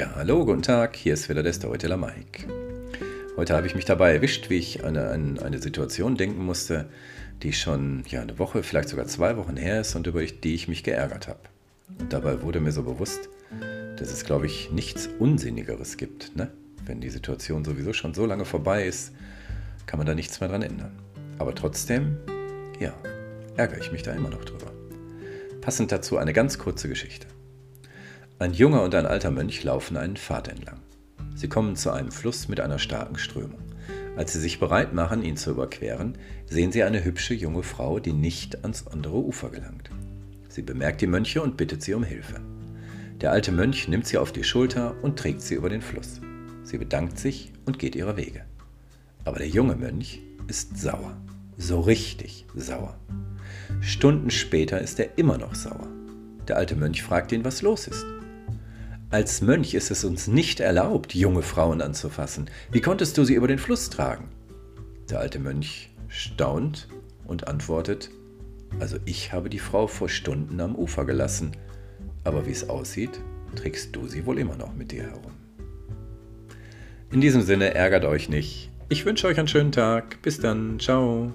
Hallo, guten Tag, hier ist wieder der Storyteller Mike. Heute habe ich mich dabei erwischt, wie ich an eine, eine, Situation denken musste, die schon ja, eine Woche, vielleicht sogar zwei Wochen her ist und über die ich mich geärgert habe. Und dabei wurde mir so bewusst, dass es, glaube ich, nichts Unsinnigeres gibt. Ne? Wenn die Situation sowieso schon so lange vorbei ist, kann man da nichts mehr dran ändern. Aber trotzdem, ja, ärgere ich mich da immer noch drüber. Passend dazu eine ganz kurze Geschichte. Ein junger und ein alter Mönch laufen einen Pfad entlang. Sie kommen zu einem Fluss mit einer starken Strömung. Als sie sich bereit machen, ihn zu überqueren, sehen sie eine hübsche junge Frau, die nicht ans andere Ufer gelangt. Sie bemerkt die Mönche und bittet sie um Hilfe. Der alte Mönch nimmt sie auf die Schulter und trägt sie über den Fluss. Sie bedankt sich und geht ihrer Wege. Aber der junge Mönch ist sauer. So richtig sauer. Stunden später ist er immer noch sauer. Der alte Mönch fragt ihn, was los ist. Als Mönch ist es uns nicht erlaubt, junge Frauen anzufassen. Wie konntest du sie über den Fluss tragen? Der alte Mönch staunt und antwortet, also ich habe die Frau vor Stunden am Ufer gelassen, aber wie es aussieht, trägst du sie wohl immer noch mit dir herum. In diesem Sinne ärgert euch nicht. Ich wünsche euch einen schönen Tag. Bis dann. Ciao.